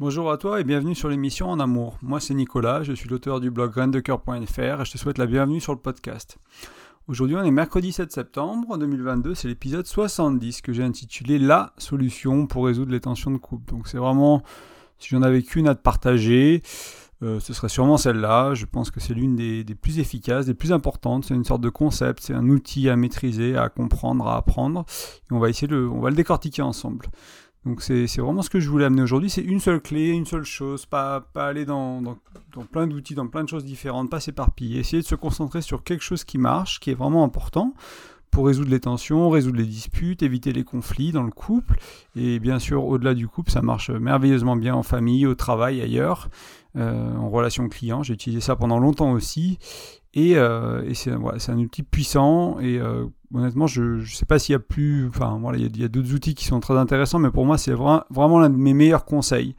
Bonjour à toi et bienvenue sur l'émission En Amour. Moi c'est Nicolas, je suis l'auteur du blog graindecoeur.fr et je te souhaite la bienvenue sur le podcast. Aujourd'hui on est mercredi 7 septembre 2022, c'est l'épisode 70 que j'ai intitulé La solution pour résoudre les tensions de couple. Donc c'est vraiment, si j'en avais qu'une à te partager, euh, ce serait sûrement celle-là. Je pense que c'est l'une des, plus efficaces, des plus importantes. C'est une sorte de concept, c'est un outil à maîtriser, à comprendre, à apprendre. Et on va essayer de, on va le décortiquer ensemble. Donc c'est vraiment ce que je voulais amener aujourd'hui, c'est une seule clé, une seule chose, pas, pas aller dans, dans, plein d'outils, dans plein de choses différentes, pas s'éparpiller, essayer de se concentrer sur quelque chose qui marche, qui est vraiment important pour résoudre les tensions, résoudre les disputes, éviter les conflits dans le couple. Et bien sûr, au-delà du couple, ça marche merveilleusement bien en famille, au travail, ailleurs, euh, en relation client. J'ai utilisé ça pendant longtemps aussi. Et, euh, c'est un outil puissant. Et euh, honnêtement, je ne sais pas s'il y a plus. Enfin, voilà, il y a, d'autres outils qui sont très intéressants, mais pour moi, c'est vraiment l'un de mes meilleurs conseils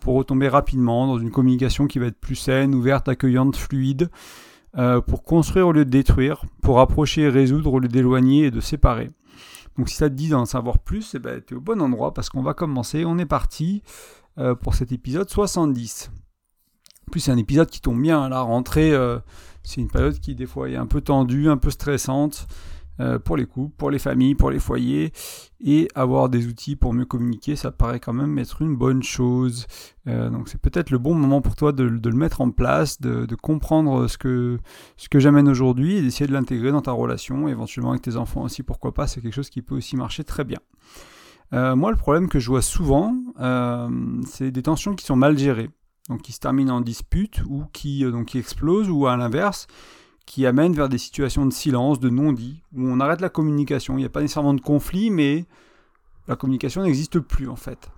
pour retomber rapidement dans une communication qui va être plus saine, ouverte, accueillante, fluide. Euh, pour construire au lieu de détruire, pour approcher et résoudre au lieu d'éloigner et de séparer. Donc si ça te dit d'en savoir plus, eh ben, tu es au bon endroit parce qu'on va commencer. On est parti pour cet épisode 70. En plus, c'est un épisode qui tombe bien à la rentrée. Euh, c'est une période qui, des fois, est un peu tendue, un peu stressante. Euh, pour les couples, pour les familles, pour les foyers, et avoir des outils pour mieux communiquer, ça paraît quand même être une bonne chose. Euh, donc c'est peut-être le bon moment pour toi de, le mettre en place, de, comprendre ce que, j'amène aujourd'hui et d'essayer de l'intégrer dans ta relation, éventuellement avec tes enfants aussi, pourquoi pas, c'est quelque chose qui peut aussi marcher très bien. Moi, le problème que je vois souvent, c'est des tensions qui sont mal gérées, donc qui se terminent en dispute ou qui, donc, qui explosent, ou à l'inverse, qui amène vers des situations de silence, de non-dit, où on arrête la communication. Il n'y a pas nécessairement de conflit, mais la communication n'existe plus en fait.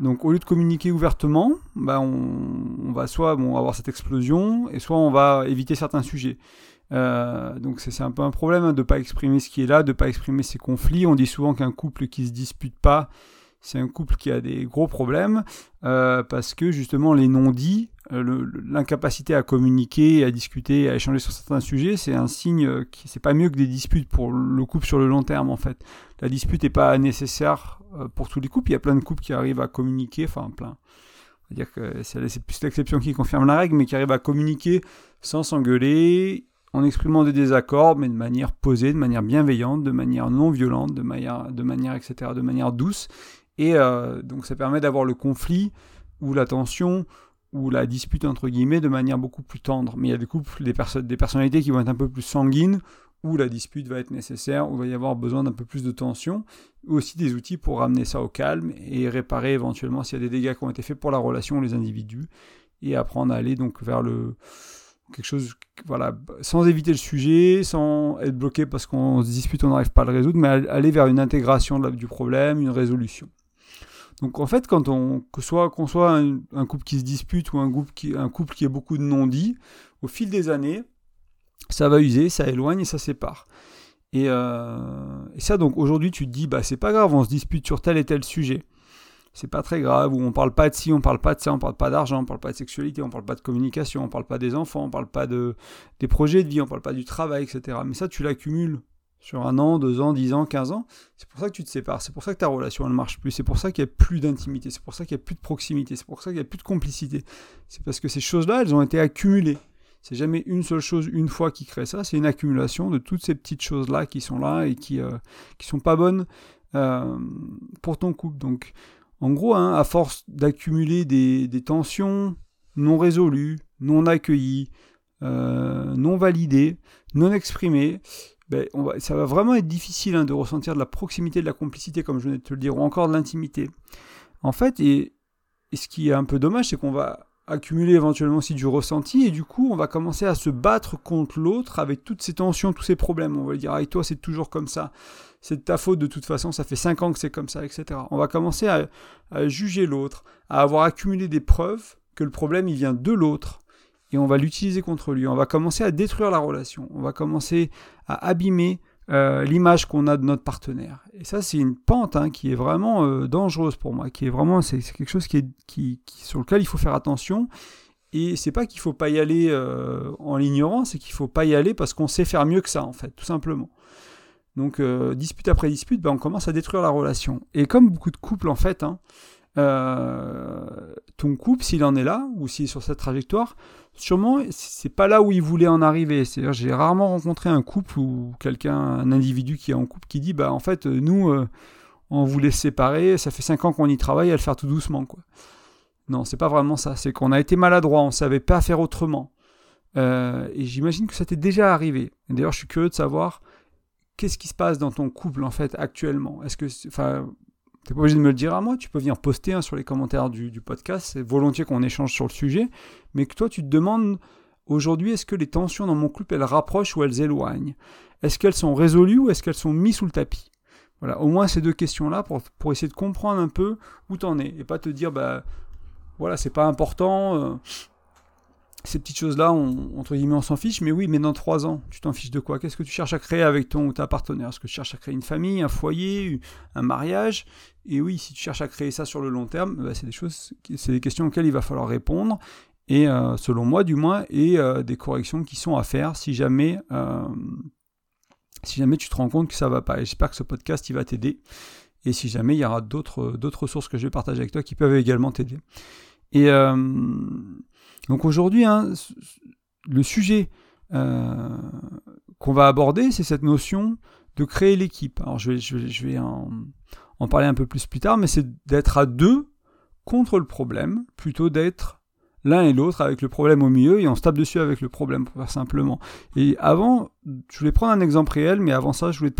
Donc au lieu de communiquer ouvertement, bah, on, va soit bon, avoir cette explosion, et soit on va éviter certains sujets. Euh, donc c'est un peu un problème hein, de ne pas exprimer ce qui est là, de ne pas exprimer ses conflits. On dit souvent qu'un couple qui ne se dispute pas, c'est un couple qui a des gros problèmes, euh, parce que justement les non-dits euh, l'incapacité à communiquer, à discuter, à échanger sur certains sujets, c'est un signe qui c'est pas mieux que des disputes pour le couple sur le long terme en fait. La dispute n'est pas nécessaire euh, pour tous les couples. Il y a plein de couples qui arrivent à communiquer, enfin plein. Dire que c'est plus l'exception qui confirme la règle, mais qui arrivent à communiquer sans s'engueuler, en exprimant des désaccords, mais de manière posée, de manière bienveillante, de manière non violente, de manière etc., de manière douce. Et euh, donc ça permet d'avoir le conflit ou la tension ou la dispute entre guillemets de manière beaucoup plus tendre. Mais il y a des couples, des, des personnalités qui vont être un peu plus sanguines, où la dispute va être nécessaire, où il va y avoir besoin d'un peu plus de tension, ou aussi des outils pour ramener ça au calme et réparer éventuellement s'il y a des dégâts qui ont été faits pour la relation, les individus, et apprendre à aller donc vers le quelque chose, voilà, sans éviter le sujet, sans être bloqué parce qu'on se dispute, on n'arrive pas à le résoudre, mais aller vers une intégration du problème, une résolution. Donc en fait, quand on, que soit qu'on soit un, couple qui se dispute ou un, couple qui, un couple qui a beaucoup de non-dits, au fil des années, ça va user, ça éloigne et ça sépare. Et, euh, et ça, donc aujourd'hui, tu te dis, bah c'est pas grave, on se dispute sur tel et tel sujet. C'est pas très grave, ou on parle pas de ci, on parle pas de ça, on parle pas d'argent, on parle pas de sexualité, on parle pas de communication, on parle pas des enfants, on parle pas de, des projets de vie, on parle pas du travail, etc. Mais ça, tu l'accumules sur un an, deux ans, dix ans, quinze ans. C'est pour ça que tu te sépares, c'est pour ça que ta relation elle marche plus, c'est pour ça qu'il n'y a plus d'intimité, c'est pour ça qu'il n'y a plus de proximité, c'est pour ça qu'il n'y a plus de complicité. C'est parce que ces choses-là, elles ont été accumulées. C'est jamais une seule chose une fois qui crée ça, c'est une accumulation de toutes ces petites choses-là qui sont là et qui euh, qui sont pas bonnes euh, pour ton couple. Donc, en gros, hein, à force d'accumuler des, des, tensions non résolues, non accueillies, euh, non validées, non exprimées, ben, ça va vraiment être difficile hein, de ressentir de la proximité, de la complicité, comme je venais de te le dire, ou encore de l'intimité. En fait, et, ce qui est un peu dommage, c'est qu'on va accumuler éventuellement aussi du ressenti, et du coup, on va commencer à se battre contre l'autre avec toutes ces tensions, tous ces problèmes. On va dire, ah, toi, c'est toujours comme ça, c'est de ta faute de toute façon, ça fait 5 ans que c'est comme ça, etc. On va commencer à, à juger l'autre, à avoir accumulé des preuves que le problème, il vient de l'autre, et on va l'utiliser contre lui. On va commencer à détruire la relation. On va commencer à abîmer euh, l'image qu'on a de notre partenaire. Et ça, c'est une pente hein, qui est vraiment euh, dangereuse pour moi, qui est vraiment, c'est quelque chose qui est, qui, sur lequel il faut faire attention. Et c'est pas qu'il faut pas y aller euh, en l'ignorant, c'est qu'il faut pas y aller parce qu'on sait faire mieux que ça, en fait, tout simplement. Donc, dispute après dispute, ben, on commence à détruire la relation. Et comme beaucoup de couples, en fait, hein, ton couple, s'il en est là, ou s'il est sur cette trajectoire, sûrement, c'est pas là où il voulait en arriver. C'est-à-dire, j'ai rarement rencontré un couple ou quelqu'un, un individu qui est en couple, qui dit, bah en fait, nous, on voulait se séparer, ça fait 5 ans qu'on y travaille, à le faire tout doucement, quoi. Non, c'est pas vraiment ça. C'est qu'on a été maladroit, on savait pas faire autrement. Euh, et j'imagine que ça t'est déjà arrivé. D'ailleurs, je suis curieux de savoir qu'est-ce qui se passe dans ton couple en fait actuellement? Est-ce que, enfin, t'es pas obligé de me le dire à moi. Tu peux venir poster hein, sur les commentaires du, podcast. C'est volontiers qu'on échange sur le sujet, mais que toi tu te demandes aujourd'hui est-ce que les tensions dans mon couple elles rapprochent ou elles éloignent? Est-ce qu'elles sont résolues ou est-ce qu'elles sont mises sous le tapis? Voilà, au moins ces deux questions-là pour, pour essayer de comprendre un peu où t'en es et pas te dire bah voilà, c'est pas important. Euh, ces petites choses-là, on, entre guillemets, on s'en fiche. Mais oui, mais dans trois ans, tu t'en fiches de quoi? Qu'est-ce que tu cherches à créer avec ton ou ta partenaire? Est-ce que tu cherches à créer une famille, un foyer, un mariage? Et oui, si tu cherches à créer ça sur le long terme, bah, c'est des choses, c'est des questions auxquelles il va falloir répondre. Et euh, selon moi, du moins, et euh, des corrections qui sont à faire si jamais, si jamais tu te rends compte que ça va pas. Et j'espère que ce podcast il va t'aider. Et si jamais il y aura d'autres ressources que je vais partager avec toi qui peuvent également t'aider. Et euh, donc aujourd'hui, hein, le sujet euh, qu'on va aborder, c'est cette notion de créer l'équipe. Alors je vais, en, parler un peu plus plus tard, mais c'est d'être à deux contre le problème, plutôt d'être l'un et l'autre avec le problème au milieu et on se tape dessus avec le problème, pour faire simplement. Et avant, je voulais prendre un exemple réel, mais avant ça, je voulais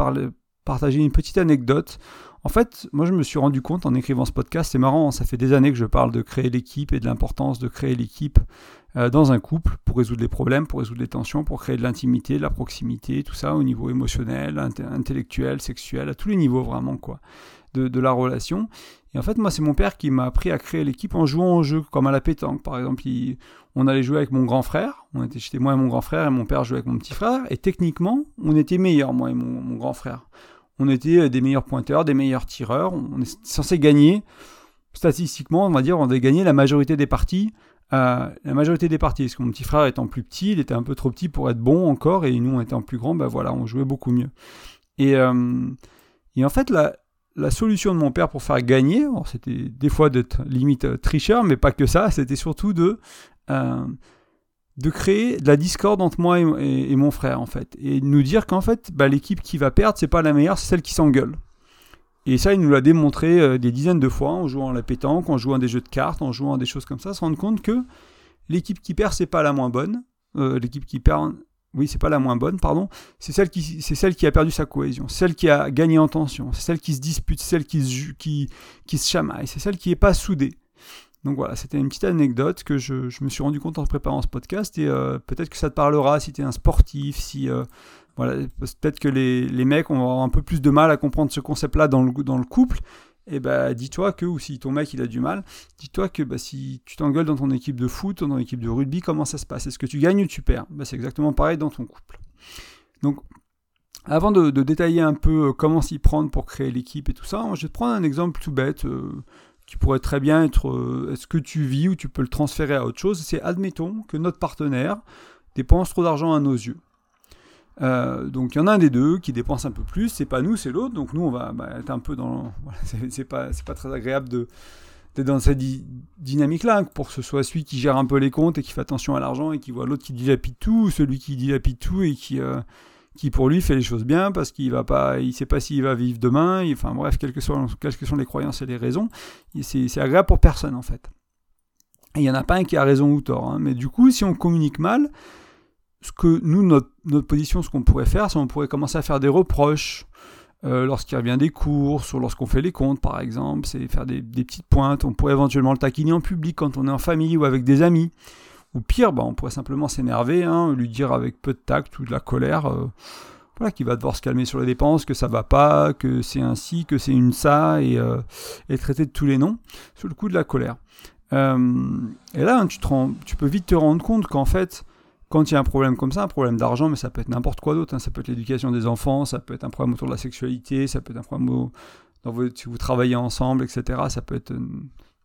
partager une petite anecdote. En fait, moi je me suis rendu compte en écrivant ce podcast, c'est marrant, ça fait des années que je parle de créer l'équipe et de l'importance de créer l'équipe euh, dans un couple pour résoudre les problèmes, pour résoudre les tensions, pour créer de l'intimité, de la proximité, tout ça au niveau émotionnel, intellectuel, sexuel, à tous les niveaux vraiment quoi, de, la relation. Et en fait, moi c'est mon père qui m'a appris à créer l'équipe en jouant au jeu, comme à la pétanque par exemple. on allait jouer avec mon grand frère, on était moi et mon grand frère et mon père jouait avec mon petit frère, et techniquement on était meilleurs moi et mon grand frère on était des meilleurs pointeurs, des meilleurs tireurs, on est censé gagner, statistiquement, on va dire, on a gagné la majorité des parties. Euh, la majorité des parties, parce que mon petit frère étant plus petit, il était un peu trop petit pour être bon encore, et nous étant plus grands, ben voilà, on jouait beaucoup mieux. Et, euh, en fait, la, solution de mon père pour faire gagner, c'était des fois d'être limite tricheur, mais pas que ça, c'était surtout de euh, de créer de la discorde entre moi et, mon frère en fait. Et nous dire qu'en fait bah, l'équipe qui va perdre c'est pas la meilleure c'est celle qui s'engueule. Et ça il nous l'a démontré euh, des dizaines de fois en jouant à la pétanque en jouant à des jeux de cartes en jouant à des choses comme ça se rendre compte que l'équipe qui perd c'est pas la moins bonne. Euh, l'équipe qui perd oui c'est pas la moins bonne pardon. C'est celle qui c'est celle qui a perdu sa cohésion. Celle qui a gagné en tension. C'est celle qui se dispute celle qui se qui, qui se chamaille. C'est celle qui est pas soudée donc voilà, c'était une petite anecdote que je, me suis rendu compte en préparant ce podcast et euh, peut-être que ça te parlera si tu es un sportif, si euh, voilà, peut-être que les, les, mecs ont un peu plus de mal à comprendre ce concept-là dans le, dans le couple. Et ben dis-toi que, ou si ton mec il a du mal, dis-toi que bah, si tu t'engueules dans ton équipe de foot dans ton équipe de rugby, comment ça se passe? Est-ce que tu gagnes ou tu perds? Bah, C'est exactement pareil dans ton couple. Donc avant de, détailler un peu euh, comment s'y prendre pour créer l'équipe et tout ça, je vais te prendre un exemple tout bête qui pourrait très bien être euh, ce que tu vis ou tu peux le transférer à autre chose, c'est admettons que notre partenaire dépense trop d'argent à nos yeux. Euh, donc il y en a un des deux qui dépense un peu plus, c'est pas nous, c'est l'autre, donc nous on va bah, être un peu dans... Voilà, c'est pas, pas très agréable de d'être dans cette dynamique-là, pour que ce soit celui qui gère un peu les comptes et qui fait attention à l'argent et qui voit l'autre qui dilapide tout, ou celui qui dilapide tout et qui, euh, qui pour lui fait les choses bien parce qu'il va pas, il sait pas s'il va vivre demain. enfin bref, quelles que, soient, les croyances et les raisons, c'est agréable pour personne en fait. Et il n'y en a pas un qui a raison ou tort. Hein. Mais du coup, si on communique mal, ce que nous, notre, notre position, ce qu'on pourrait faire, c'est qu'on pourrait commencer à faire des reproches euh, lorsqu'il revient des courses ou lorsqu'on fait les comptes, par exemple. C'est faire des, des, petites pointes. On pourrait éventuellement le taquiner en public quand on est en famille ou avec des amis. Ou pire, bah, on pourrait simplement s'énerver, hein, lui dire avec peu de tact ou de la colère, euh, voilà, qu'il va devoir se calmer sur les dépenses, que ça va pas, que c'est ainsi, que c'est une ça, et, euh, et, traiter de tous les noms, sous le coup de la colère. Euh, et là, hein, tu, te tu peux vite te rendre compte qu'en fait, quand il y a un problème comme ça, un problème d'argent, mais ça peut être n'importe quoi d'autre, hein, ça peut être l'éducation des enfants, ça peut être un problème autour de la sexualité, ça peut être un problème dans si vous travaillez ensemble, etc. Ça peut être,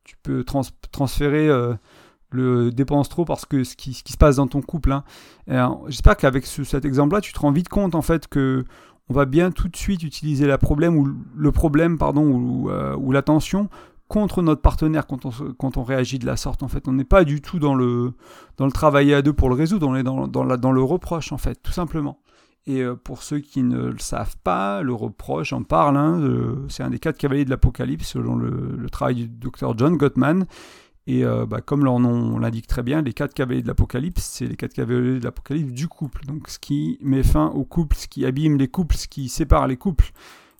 tu peux transférer le dépense trop parce que ce qui, ce qui se passe dans ton couple. Hein. J'espère qu'avec cet exemple-là, tu te rends vite compte en fait que on va bien tout de suite utiliser la problème ou le problème pardon ou, euh, ou la tension contre notre partenaire quand on, quand on réagit de la sorte. En fait, on n'est pas du tout dans le, dans le travailler à deux pour le résoudre, on est dans, dans, la, dans le reproche, en fait, tout simplement. Et euh, pour ceux qui ne le savent pas, le reproche, j'en parle, hein, c'est un des quatre cavaliers de l'Apocalypse selon le, travail du docteur John Gottman. Et euh, bah, comme leur nom l'indique très bien, les quatre cavaliers de l'Apocalypse, c'est les quatre cavaliers de l'Apocalypse du couple. Donc ce qui met fin au couple, ce qui abîme les couples, ce qui sépare les couples.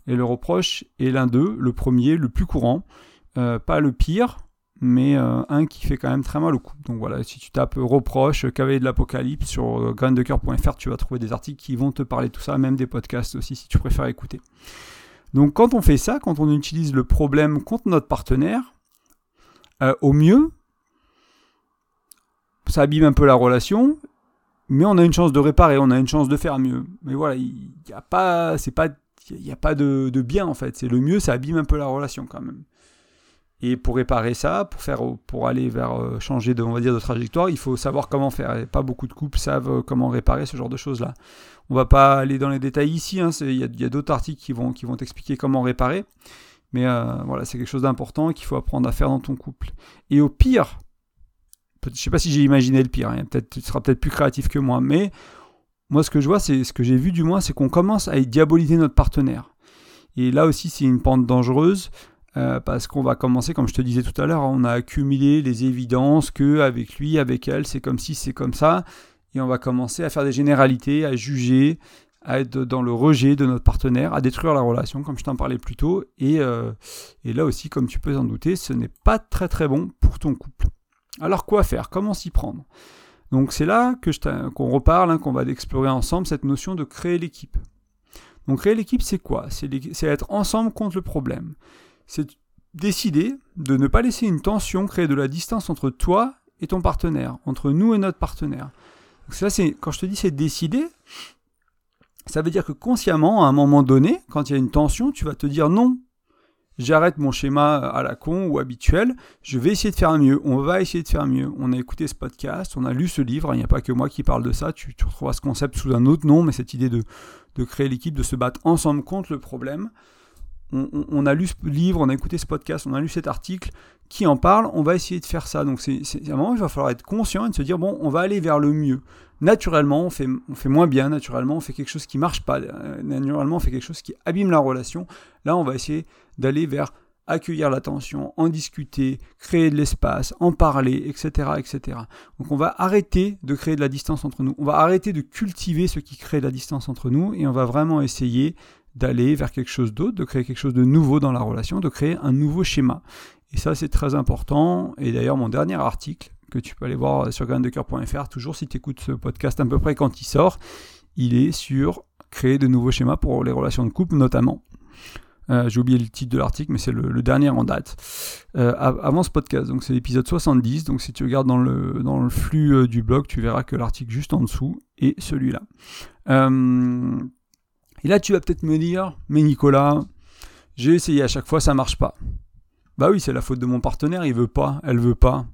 Et le reproche est l'un d'eux, le premier, le plus courant, euh, pas le pire, mais euh, un qui fait quand même très mal au couple. Donc voilà, si tu tapes reproche, cavalier de l'apocalypse sur graindecoeur.fr, tu vas trouver des articles qui vont te parler de tout ça, même des podcasts aussi si tu préfères écouter. Donc quand on fait ça, quand on utilise le problème contre notre partenaire, au mieux, ça abîme un peu la relation, mais on a une chance de réparer, on a une chance de faire mieux. Mais voilà, il n'y a pas, c'est pas, il n'y a pas de, de bien en fait. C'est le mieux, ça abîme un peu la relation quand même. Et pour réparer ça, pour, faire, pour aller vers euh, changer de, on va dire, de trajectoire, il faut savoir comment faire. pas beaucoup de couples savent euh, comment réparer ce genre de choses-là. On va pas aller dans les détails ici, hein, il y a, d'autres articles qui vont, qui vont t'expliquer comment réparer. Mais euh, voilà, c'est quelque chose d'important qu'il faut apprendre à faire dans ton couple. Et au pire, je ne sais pas si j'ai imaginé le pire, hein, peut-être, tu seras peut-être plus créatif que moi, mais moi ce que je vois, c'est ce que j'ai vu du moins, c'est qu'on commence à diaboliser notre partenaire. Et là aussi, c'est une pente dangereuse. Euh, parce qu'on va commencer, comme je te disais tout à l'heure, on a accumulé les évidences que avec lui, avec elle, c'est comme si, c'est comme ça, et on va commencer à faire des généralités, à juger, à être dans le rejet de notre partenaire, à détruire la relation, comme je t'en parlais plus tôt, et, euh, là aussi, comme tu peux en douter, ce n'est pas très très bon pour ton couple. Alors quoi faire? Comment s'y prendre? Donc c'est là que qu'on reparle, hein, qu'on va explorer ensemble cette notion de créer l'équipe. Donc créer l'équipe, c'est quoi? C'est être ensemble contre le problème c'est décider de ne pas laisser une tension créer de la distance entre toi et ton partenaire, entre nous et notre partenaire. Donc ça, c'est quand je te dis c'est décider, ça veut dire que consciemment, à un moment donné, quand il y a une tension, tu vas te dire non, j'arrête mon schéma à la con ou habituel, je vais essayer de faire mieux, on va essayer de faire mieux. On a écouté ce podcast, on a lu ce livre, il n'y a pas que moi qui parle de ça, tu, tu ce concept sous un autre nom, mais cette idée de créer l'équipe, de se battre ensemble contre le problème, on, a lu ce livre, on a écouté ce podcast, on a lu cet article qui en parle, on va essayer de faire ça. Donc c'est à un moment il va falloir être conscient et de se dire bon, on va aller vers le mieux. Naturellement, on fait, on fait moins bien, naturellement, on fait quelque chose qui marche pas, euh, naturellement, on fait quelque chose qui abîme la relation. Là, on va essayer d'aller vers accueillir l'attention, en discuter, créer de l'espace, en parler, etc., etc. Donc on va arrêter de créer de la distance entre nous. On va arrêter de cultiver ce qui crée de la distance entre nous et on va vraiment essayer d'aller vers quelque chose d'autre, de créer quelque chose de nouveau dans la relation, de créer un nouveau schéma. Et ça, c'est très important. Et d'ailleurs, mon dernier article, que tu peux aller voir sur graindecoeur.fr, toujours si tu écoutes ce podcast à peu près quand il sort, il est sur créer de nouveaux schémas pour les relations de couple notamment. Euh, j'ai oublié le titre de l'article, mais c'est le, dernier en date. Euh, avant ce podcast, donc c'est l'épisode 70. Donc si tu regardes dans le, dans le flux euh, du blog, tu verras que l'article juste en dessous est celui-là. Et là, tu vas peut-être me dire, mais Nicolas, j'ai essayé à chaque fois, ça marche pas. Bah oui, c'est la faute de mon partenaire, il veut pas, elle veut pas.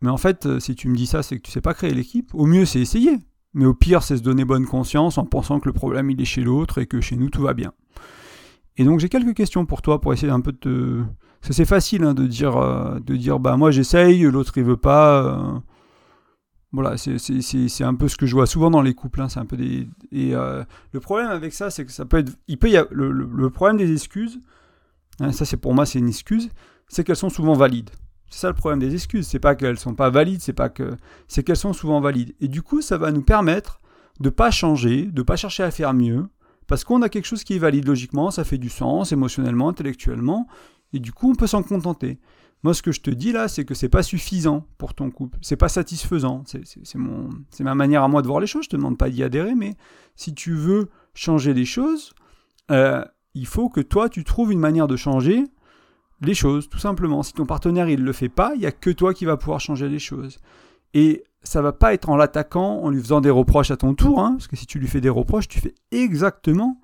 Mais en fait, euh, si tu me dis ça, c'est que tu sais pas créer l'équipe. Au mieux, c'est essayer. Mais au pire, c'est se donner bonne conscience en pensant que le problème il est chez l'autre et que chez nous tout va bien. Et donc j'ai quelques questions pour toi pour essayer un peu de te... C'est facile hein, de dire, euh, de dire bah moi j'essaye, l'autre il veut pas. Euh, voilà, c'est un peu ce que je vois souvent dans les couples. Hein, c'est un peu des. Et euh, le problème avec ça, c'est que ça peut être. Il peut y avoir, le, problème des excuses. Hein, ça, c'est pour moi, c'est une excuse. C'est qu'elles sont souvent valides. C'est ça le problème des excuses. C'est pas qu'elles sont pas valides, c'est pas que. C'est qu'elles sont souvent valides. Et du coup, ça va nous permettre de pas changer, de pas chercher à faire mieux, parce qu'on a quelque chose qui est valide logiquement, ça fait du sens émotionnellement, intellectuellement, et du coup, on peut s'en contenter. Moi, ce que je te dis là, c'est que c'est pas suffisant pour ton couple. C'est pas satisfaisant. C'est ma manière à moi de voir les choses. Je te demande pas d'y adhérer, mais si tu veux changer les choses, euh, il faut que toi, tu trouves une manière de changer les choses, tout simplement. Si ton partenaire il le fait pas, il y a que toi qui va pouvoir changer les choses. Et ça va pas être en l'attaquant, en lui faisant des reproches à ton tour, hein, parce que si tu lui fais des reproches, tu fais exactement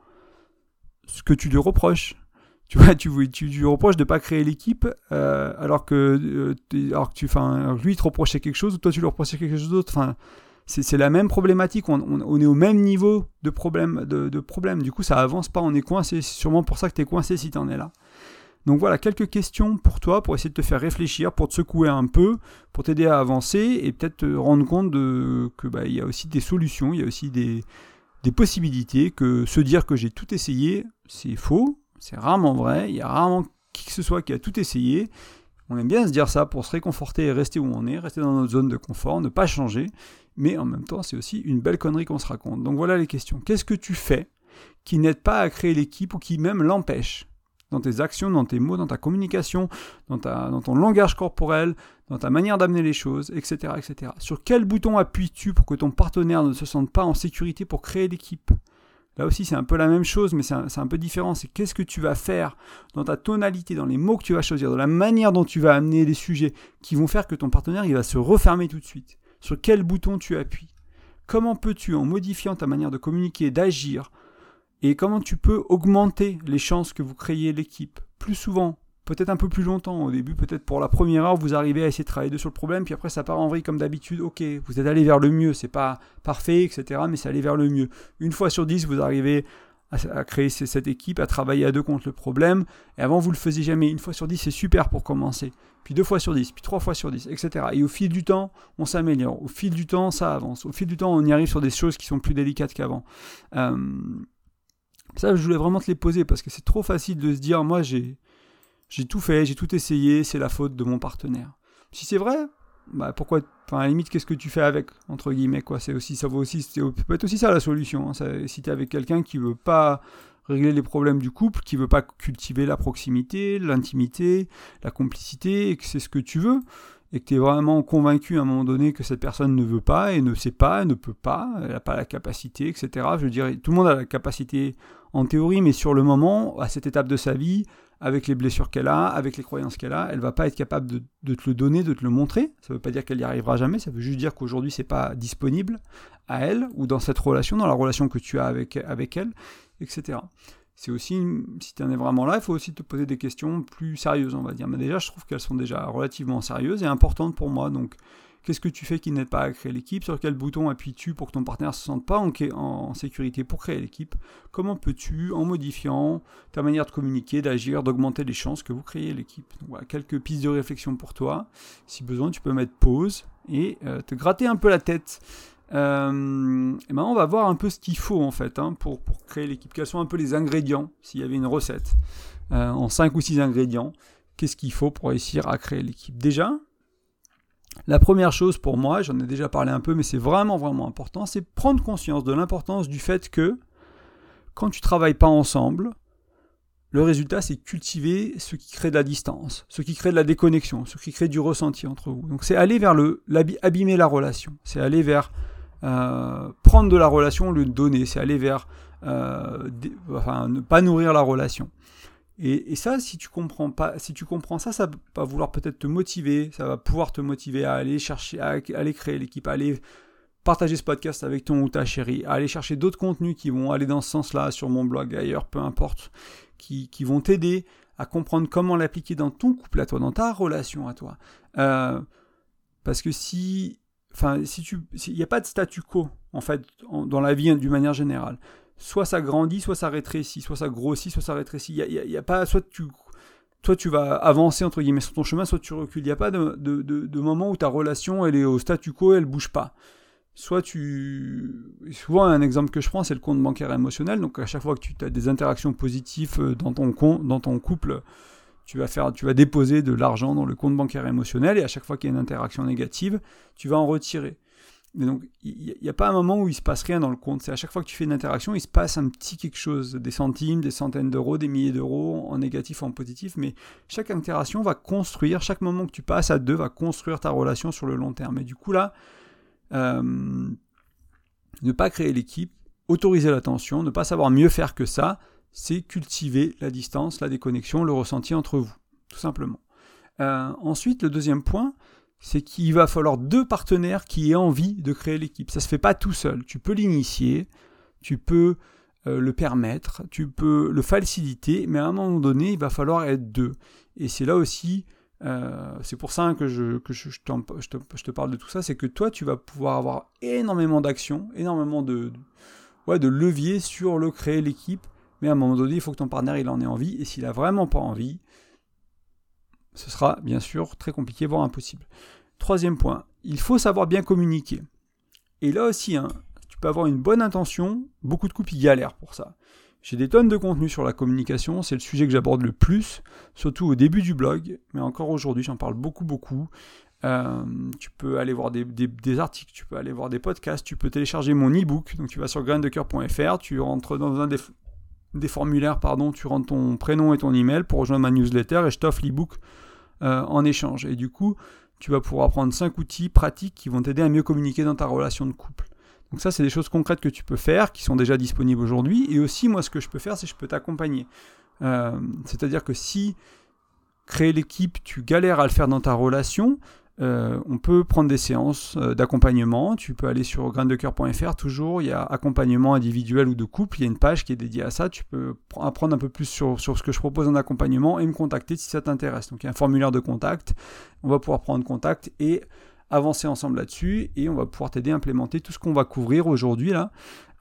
ce que tu lui reproches tu vois, tu, tu, lui reproches de pas créer l'équipe, euh, alors que, euh, alors que tu, enfin, lui te reprochait quelque chose, ou toi tu lui reprochais quelque chose d'autre. Enfin, c'est la même problématique. On, on, est au même niveau de problème, de, de, problème. Du coup, ça avance pas. On est coincé. C'est sûrement pour ça que tu es coincé si tu en es là. Donc voilà, quelques questions pour toi, pour essayer de te faire réfléchir, pour te secouer un peu, pour t'aider à avancer et peut-être te rendre compte de, que bah, il y a aussi des solutions, il y a aussi des, des possibilités, que se dire que j'ai tout essayé, c'est faux, c'est rarement vrai, il y a rarement qui que ce soit qui a tout essayé. On aime bien se dire ça pour se réconforter et rester où on est, rester dans notre zone de confort, ne pas changer, mais en même temps c'est aussi une belle connerie qu'on se raconte. Donc voilà les questions. Qu'est-ce que tu fais qui n'aide pas à créer l'équipe ou qui même l'empêche dans tes actions, dans tes mots, dans ta communication, dans, dans ton langage corporel, dans ta manière d'amener les choses, etc., etc. Sur quel bouton appuies-tu pour que ton partenaire ne se sente pas en sécurité pour créer l'équipe? Là aussi, c'est un peu la même chose, mais c'est un, peu différent. C'est qu'est-ce que tu vas faire dans ta tonalité, dans les mots que tu vas choisir, dans la manière dont tu vas amener les sujets qui vont faire que ton partenaire il va se refermer tout de suite. Sur quel bouton tu appuies? Comment peux-tu, en modifiant ta manière de communiquer, d'agir, et comment tu peux augmenter les chances que vous créez l'équipe? Plus souvent, peut-être un peu plus longtemps. Au début, peut-être pour la première heure, vous arrivez à essayer de travailler sur le problème, puis après ça part en vrille comme d'habitude. Ok, vous êtes allé vers le mieux, c'est pas parfait, etc., mais c'est allé vers le mieux. Une fois sur dix, vous arrivez à, créer cette équipe, à travailler à deux contre le problème, et avant vous le faisiez jamais. Une fois sur dix, c'est super pour commencer. Puis deux fois sur dix, puis trois fois sur dix, etc. Et au fil du temps, on s'améliore. Au fil du temps, ça avance. Au fil du temps, on y arrive sur des choses qui sont plus délicates qu'avant. Euh, ça, je voulais vraiment te les poser parce que c'est trop facile de se dire, moi, j'ai, j'ai tout fait, j'ai tout essayé, c'est la faute de mon partenaire. Si c'est vrai, bah pourquoi, enfin, à la limite, qu'est-ce que tu fais avec, entre guillemets, quoi? C'est aussi, ça vaut aussi, c'est, peut être aussi ça la solution. Hein. Ça, si tu es avec quelqu'un qui veut pas régler les problèmes du couple, qui veut pas cultiver la proximité, l'intimité, la complicité, et que c'est ce que tu veux, et que tu es vraiment convaincu à un moment donné que cette personne ne veut pas et ne sait pas, ne peut pas, elle n'a pas la capacité, etc. Je dirais, tout le monde a la capacité en théorie, mais sur le moment, à cette étape de sa vie, avec les blessures qu'elle a, avec les croyances qu'elle a, elle va pas être capable de, te le donner, de te le montrer. Ça ne veut pas dire qu'elle n'y arrivera jamais, ça veut juste dire qu'aujourd'hui c'est pas disponible à elle ou dans cette relation, dans la relation que tu as avec, avec elle, etc. C'est aussi, si tu en es vraiment là, il faut aussi te poser des questions plus sérieuses, on va dire. Mais déjà, je trouve qu'elles sont déjà relativement sérieuses et importantes pour moi. Donc, Qu'est-ce que tu fais qui n'aide pas à créer l'équipe? Sur quel bouton appuies-tu pour que ton partenaire ne se sente pas en, sécurité pour créer l'équipe? Comment peux-tu, en modifiant ta manière de communiquer, d'agir, d'augmenter les chances que vous créez l'équipe? Voilà, quelques pistes de réflexion pour toi. Si besoin, tu peux mettre pause et euh, te gratter un peu la tête. Euh, et maintenant, on va voir un peu ce qu'il faut en fait hein, pour, créer l'équipe. Quels sont un peu les ingrédients, s'il y avait une recette, euh, en 5 ou 6 ingrédients, qu'est-ce qu'il faut pour réussir à créer l'équipe? Déjà, la première chose pour moi, j'en ai déjà parlé un peu, mais c'est vraiment vraiment important, c'est prendre conscience de l'importance du fait que quand tu travailles pas ensemble, le résultat c'est cultiver ce qui crée de la distance, ce qui crée de la déconnexion, ce qui crée du ressenti entre vous. Donc c'est aller vers le abîmer la relation, c'est aller vers euh, prendre de la relation, le donner, c'est aller vers euh, enfin, ne pas nourrir la relation. Et, ça, si tu comprends pas, si tu comprends ça, ça va vouloir peut-être te motiver, ça va pouvoir te motiver à aller chercher, à, aller créer l'équipe, à aller partager ce podcast avec ton ou ta chérie, à aller chercher d'autres contenus qui vont aller dans ce sens-là sur mon blog, ailleurs, peu importe, qui, qui vont t'aider à comprendre comment l'appliquer dans ton couple à toi, dans ta relation à toi. Euh, parce que si, enfin, si tu, il n'y a pas de statu quo en fait dans la vie d'une manière générale soit ça grandit, soit ça rétrécit, soit ça grossit, soit ça rétrécit. Il y a, pas, soit tu, toi tu vas avancer entre guillemets sur ton chemin, soit tu recules. Il n'y a pas de, de, moment où ta relation elle est au statu quo, elle bouge pas. Soit tu, souvent un exemple que je prends, c'est le compte bancaire émotionnel. Donc à chaque fois que tu as des interactions positives euh, dans ton compte, dans ton couple, tu vas faire, tu vas déposer de l'argent dans le compte bancaire émotionnel et à chaque fois qu'il y a une interaction négative, tu vas en retirer. Mais donc, il n'y a pas un moment où il se passe rien dans le compte. C'est à chaque fois que tu fais une interaction, il se passe un petit quelque chose, des centimes, des centaines d'euros, des milliers d'euros, en négatif, en positif. Mais chaque interaction va construire, chaque moment que tu passes à deux va construire ta relation sur le long terme. Et du coup, là, euh, ne pas créer l'équipe, autoriser l'attention, ne pas savoir mieux faire que ça, c'est cultiver la distance, la déconnexion, le ressenti entre vous, tout simplement. Euh, ensuite, le deuxième point, c'est qu'il va falloir deux partenaires qui aient envie de créer l'équipe. Ça ne se fait pas tout seul. Tu peux l'initier, tu peux euh, le permettre, tu peux le faciliter, mais à un moment donné, il va falloir être deux. Et c'est là aussi, euh, c'est pour ça que, je, te, parle de tout ça, c'est que toi, tu vas pouvoir avoir énormément d'actions, énormément de, de leviers sur le créer l'équipe, mais à un moment donné, il faut que ton partenaire il en ait envie, et s'il a vraiment pas envie, ce sera bien sûr très compliqué, voire impossible. Troisième point, il faut savoir bien communiquer. Et là aussi, hein, tu peux avoir une bonne intention, beaucoup de couples y galèrent pour ça. J'ai des tonnes de contenu sur la communication, c'est le sujet que j'aborde le plus, surtout au début du blog, mais encore aujourd'hui j'en parle beaucoup beaucoup. Euh, tu peux aller voir des, articles, tu peux aller voir des podcasts, tu peux télécharger mon e-book. Donc tu vas sur graindecoeur.fr, tu rentres dans un des, des, formulaires, pardon, tu rentres ton prénom et ton email pour rejoindre ma newsletter et je t'offre l'e-book euh, en échange. Et du coup, tu vas pouvoir prendre 5 outils pratiques qui vont t'aider à mieux communiquer dans ta relation de couple. Donc ça, c'est des choses concrètes que tu peux faire, qui sont déjà disponibles aujourd'hui. Et aussi, moi, ce que je peux faire, c'est que je peux t'accompagner. Euh, c'est-à-dire que si créer l'équipe, tu galères à le faire dans ta relation, euh, on peut prendre des séances euh, d'accompagnement. Tu peux aller sur graindecoeur.fr toujours. Il y a accompagnement individuel ou de couple. Il y a une page qui est dédiée à ça. Tu peux apprendre un peu plus sur, ce que je propose en accompagnement et me contacter si ça t'intéresse. Donc il y a un formulaire de contact. On va pouvoir prendre contact et avancer ensemble là-dessus. Et on va pouvoir t'aider à implémenter tout ce qu'on va couvrir aujourd'hui là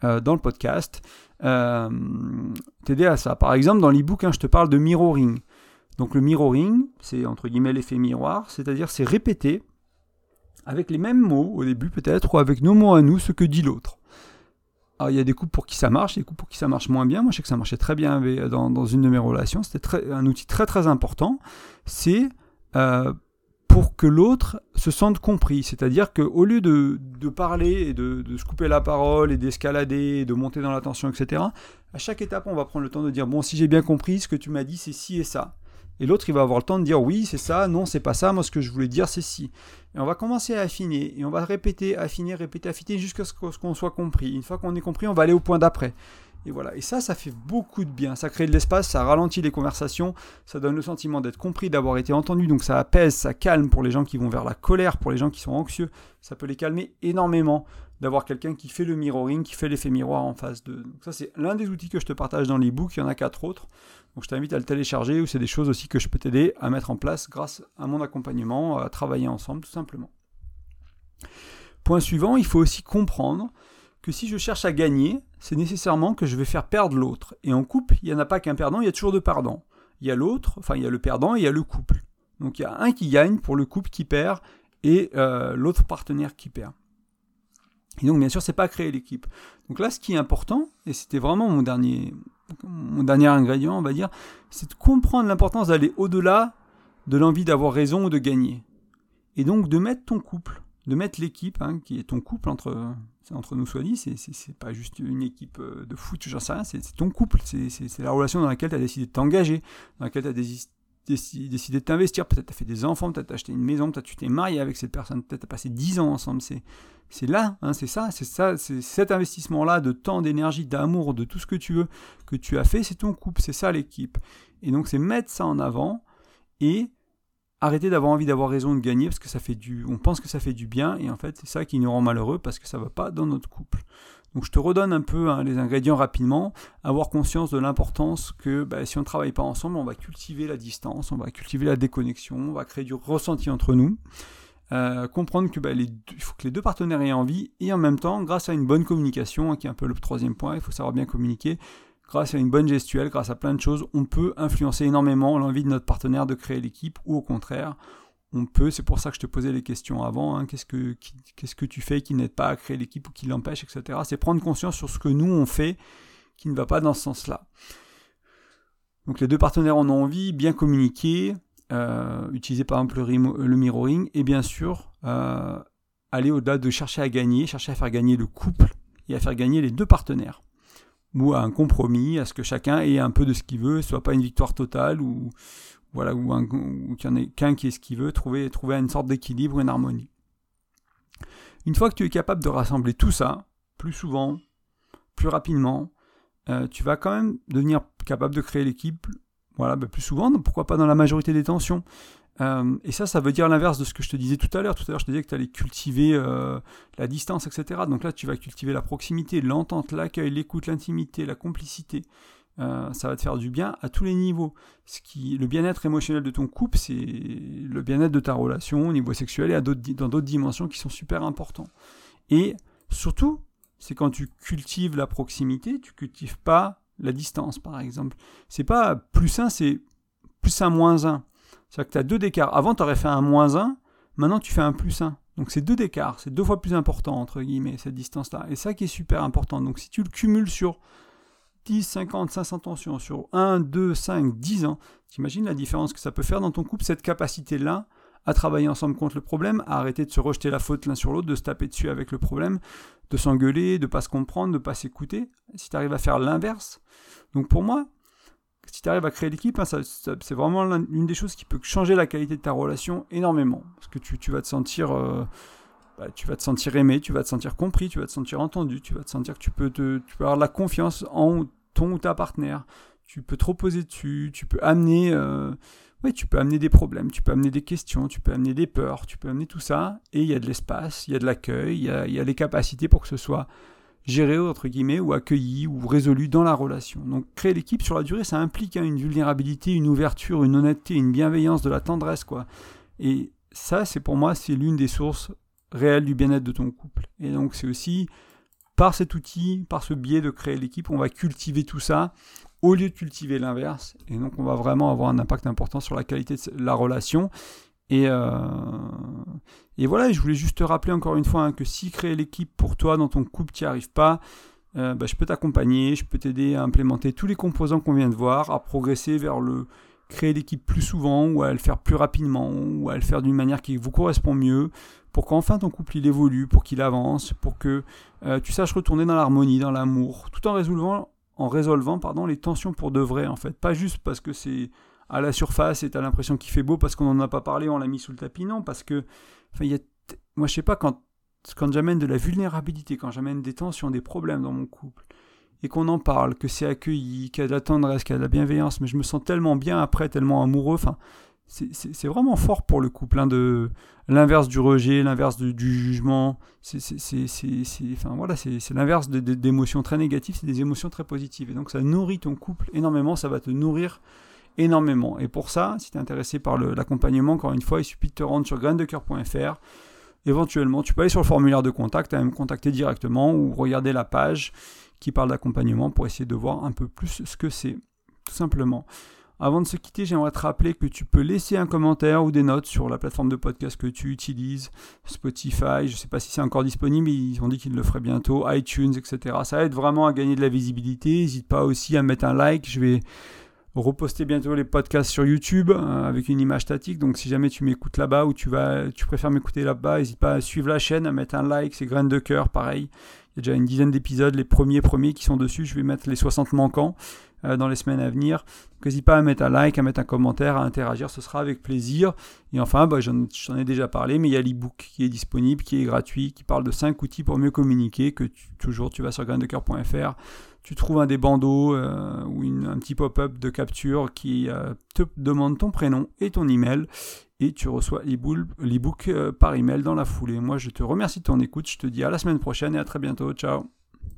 euh, dans le podcast. t'aider à ça. Par exemple, dans l'ebook, hein, je te parle de mirroring. Donc le mirroring, c'est entre guillemets l'effet miroir, c'est-à-dire c'est répéter avec les mêmes mots au début peut-être, ou avec nos mots à nous, ce que dit l'autre. Alors il y a des couples pour qui ça marche, des couples pour qui ça marche moins bien. Moi je sais que ça marchait très bien dans, une de mes relations. C'était un outil très très important. C'est euh, pour que l'autre se sente compris. C'est-à-dire qu'au lieu de, parler et de, de, se couper la parole et d'escalader, de monter dans l'attention, etc., à chaque étape, on va prendre le temps de dire, bon, si j'ai bien compris, ce que tu m'as dit, c'est ci et ça. Et l'autre, il va avoir le temps de dire oui, c'est ça, non, c'est pas ça, moi ce que je voulais dire, c'est ci. Et on va commencer à affiner, et on va répéter, affiner, répéter, affiner, jusqu'à ce qu'on soit compris. Une fois qu'on est compris, on va aller au point d'après. Et voilà. Et ça, ça fait beaucoup de bien. Ça crée de l'espace, ça ralentit les conversations, ça donne le sentiment d'être compris, d'avoir été entendu. Donc ça apaise, ça calme pour les gens qui vont vers la colère, pour les gens qui sont anxieux. Ça peut les calmer énormément d'avoir quelqu'un qui fait le mirroring, qui fait l'effet miroir en face de. Donc ça, c'est l'un des outils que je te partage dans l'ebook. Il y en a quatre autres. Donc je t'invite à le télécharger ou c'est des choses aussi que je peux t'aider à mettre en place grâce à mon accompagnement, à travailler ensemble tout simplement. Point suivant, il faut aussi comprendre que si je cherche à gagner, c'est nécessairement que je vais faire perdre l'autre. Et en couple, il n'y en a pas qu'un perdant, il y a toujours deux perdants. Il y a l'autre, enfin il y a le perdant et il y a le couple. Donc il y a un qui gagne pour le couple qui perd et euh, l'autre partenaire qui perd. Et donc bien sûr, c'est pas créer l'équipe. Donc là, ce qui est important, et c'était vraiment mon dernier, mon dernier ingrédient, on va dire, c'est de comprendre l'importance d'aller au-delà de l'envie d'avoir raison ou de gagner. Et donc de mettre ton couple, de mettre l'équipe, hein, qui est ton couple entre, entre nous soit dit, c'est pas juste une équipe euh, de foot, j'en sais rien, c'est ton couple, c'est la relation dans laquelle tu as décidé de t'engager, dans laquelle tu as décidé de t'investir, peut-être tu as fait des enfants, peut-être tu acheté une maison, peut-être tu t'es marié avec cette personne, peut-être tu as passé 10 ans ensemble, c'est c'est là, hein, c'est ça, c'est ça, c'est cet investissement-là de temps, d'énergie, d'amour, de tout ce que tu veux, que tu as fait, c'est ton couple, c'est ça l'équipe. Et donc c'est mettre ça en avant et arrêter d'avoir envie d'avoir raison de gagner parce que ça fait du, on pense que ça fait du bien et en fait c'est ça qui nous rend malheureux parce que ça va pas dans notre couple. Donc je te redonne un peu hein, les ingrédients rapidement, avoir conscience de l'importance que bah, si on ne travaille pas ensemble, on va cultiver la distance, on va cultiver la déconnexion, on va créer du ressenti entre nous. Euh, comprendre que bah, faut que les deux partenaires aient envie et en même temps, grâce à une bonne communication, hein, qui est un peu le troisième point, il faut savoir bien communiquer, grâce à une bonne gestuelle, grâce à plein de choses, on peut influencer énormément l'envie de notre partenaire de créer l'équipe ou au contraire, on peut, c'est pour ça que je te posais les questions avant, hein, qu'est-ce, que, tu fais qui n'aide pas à créer l'équipe ou qui l'empêche, etc. C'est prendre conscience sur ce que nous on fait qui ne va pas dans ce sens-là. Donc les deux partenaires en ont envie, bien communiquer, euh, utiliser par exemple le, mirroring, et bien sûr euh, aller au-delà de chercher à gagner, chercher à faire gagner le couple et à faire gagner les deux partenaires, ou à un compromis, à ce que chacun ait un peu de ce qu'il veut, soit pas une victoire totale, ou ou, qu'il n'y en ait qu'un qui ait ce qu'il veut, trouver, une sorte d'équilibre, une harmonie. Une fois que tu es capable de rassembler tout ça, plus souvent, plus rapidement, euh, tu vas quand même devenir capable de créer l'équipe voilà, bah, plus souvent, pourquoi pas dans la majorité des tensions. Euh, et ça, ça veut dire l'inverse de ce que je te disais tout à l'heure. Tout à l'heure, je te disais que tu allais cultiver euh, la distance, etc. Donc là, tu vas cultiver la proximité, l'entente, l'accueil, l'écoute, l'intimité, la complicité. Euh, ça va te faire du bien à tous les niveaux. Ce qui, le bien-être émotionnel de ton couple, c'est le bien-être de ta relation au niveau sexuel et dans d'autres dimensions qui sont super importants. Et surtout, c'est quand tu cultives la proximité, tu cultives pas la distance, par exemple. C'est pas plus 1, c'est plus 1 moins 1. C'est-à-dire que tu as deux d'écart. Avant, tu aurais fait un moins 1, maintenant tu fais un plus 1. Donc c'est deux d'écart, c'est deux fois plus important, entre guillemets, cette distance-là. Et ça qui est super important. Donc si tu le cumules sur 10, 50, 500 tensions, sur 1, 2, 5, 10 ans, t'imagines la différence que ça peut faire dans ton couple, cette capacité-là à travailler ensemble contre le problème, à arrêter de se rejeter la faute l'un sur l'autre, de se taper dessus avec le problème, de s'engueuler, de pas se comprendre, de pas s'écouter. Si tu arrives à faire l'inverse. Donc pour moi, si tu arrives à créer l'équipe, hein, c'est vraiment une des choses qui peut changer la qualité de ta relation énormément. Parce que tu, vas te sentir... Euh, bah, tu vas te sentir aimé, tu vas te sentir compris, tu vas te sentir entendu, tu vas te sentir que tu peux, te, tu peux avoir de la confiance en ton ou ta partenaire. Tu peux te reposer dessus, tu peux amener... Euh, oui, tu peux amener des problèmes, tu peux amener des questions, tu peux amener des peurs, tu peux amener tout ça, et il y a de l'espace, il y a de l'accueil, il y a, y a les capacités pour que ce soit géré, entre guillemets, ou accueilli, ou résolu dans la relation. Donc créer l'équipe sur la durée, ça implique hein, une vulnérabilité, une ouverture, une honnêteté, une bienveillance, de la tendresse, quoi. Et ça, c'est pour moi, c'est l'une des sources réelles du bien-être de ton couple. Et donc c'est aussi par cet outil, par ce biais de créer l'équipe, on va cultiver tout ça au lieu de cultiver l'inverse. Et donc, on va vraiment avoir un impact important sur la qualité de la relation. Et, euh, voilà, je voulais juste te rappeler encore une fois hein, que si créer l'équipe pour toi dans ton couple, tu n'y arrives pas, euh, bah, je peux t'accompagner, je peux t'aider à implémenter tous les composants qu'on vient de voir, à progresser vers le créer l'équipe plus souvent, ou à le faire plus rapidement, ou à le faire d'une manière qui vous correspond mieux, pour qu'enfin ton couple il évolue, pour qu'il avance, pour que euh, tu saches retourner dans l'harmonie, dans l'amour, tout en résolvant en résolvant pardon, les tensions pour de vrai, en fait. Pas juste parce que c'est à la surface et t'as l'impression qu'il fait beau parce qu'on n'en a pas parlé, on l'a mis sous le tapis, non, parce que, enfin, y moi je sais pas, quand, quand j'amène de la vulnérabilité, quand j'amène des tensions, des problèmes dans mon couple, et qu'on en parle, que c'est accueilli, qu'il y a de la tendresse, qu'il y a de la bienveillance, mais je me sens tellement bien après, tellement amoureux, enfin, c'est vraiment fort pour le couple, hein, de l'inverse du rejet, l'inverse du, jugement. C'est voilà, l'inverse d'émotions très négatives, c'est des émotions très positives. Et donc ça nourrit ton couple énormément, ça va te nourrir énormément. Et pour ça, si tu es intéressé par l'accompagnement, encore une fois, il suffit de te rendre sur graindecoeur.fr. Éventuellement, tu peux aller sur le formulaire de contact, à me contacter directement ou regarder la page qui parle d'accompagnement pour essayer de voir un peu plus ce que c'est, tout simplement. Avant de se quitter, j'aimerais te rappeler que tu peux laisser un commentaire ou des notes sur la plateforme de podcast que tu utilises, Spotify, je ne sais pas si c'est encore disponible, ils ont dit qu'ils le feraient bientôt, iTunes, etc. Ça aide vraiment à gagner de la visibilité. N'hésite pas aussi à mettre un like. Je vais reposter bientôt les podcasts sur YouTube euh, avec une image statique. Donc si jamais tu m'écoutes là-bas ou tu vas, tu préfères m'écouter là-bas, n'hésite pas à suivre la chaîne, à mettre un like, c'est graines de cœur, pareil. Il y a déjà une dizaine d'épisodes, les premiers premiers qui sont dessus. Je vais mettre les 60 manquants. Euh, dans les semaines à venir. N'hésite pas à mettre un like, à mettre un commentaire, à interagir, ce sera avec plaisir. Et enfin, bah, j'en ai déjà parlé, mais il y a l'ebook qui est disponible, qui est gratuit, qui parle de 5 outils pour mieux communiquer, que toujours tu vas sur graindecoeur.fr, tu trouves un des bandeaux euh, ou un petit pop-up de capture qui euh, te demande ton prénom et ton email et tu reçois l'ebook par email dans la foulée. Moi, je te remercie de ton écoute, je te dis à la semaine prochaine et à très bientôt. Ciao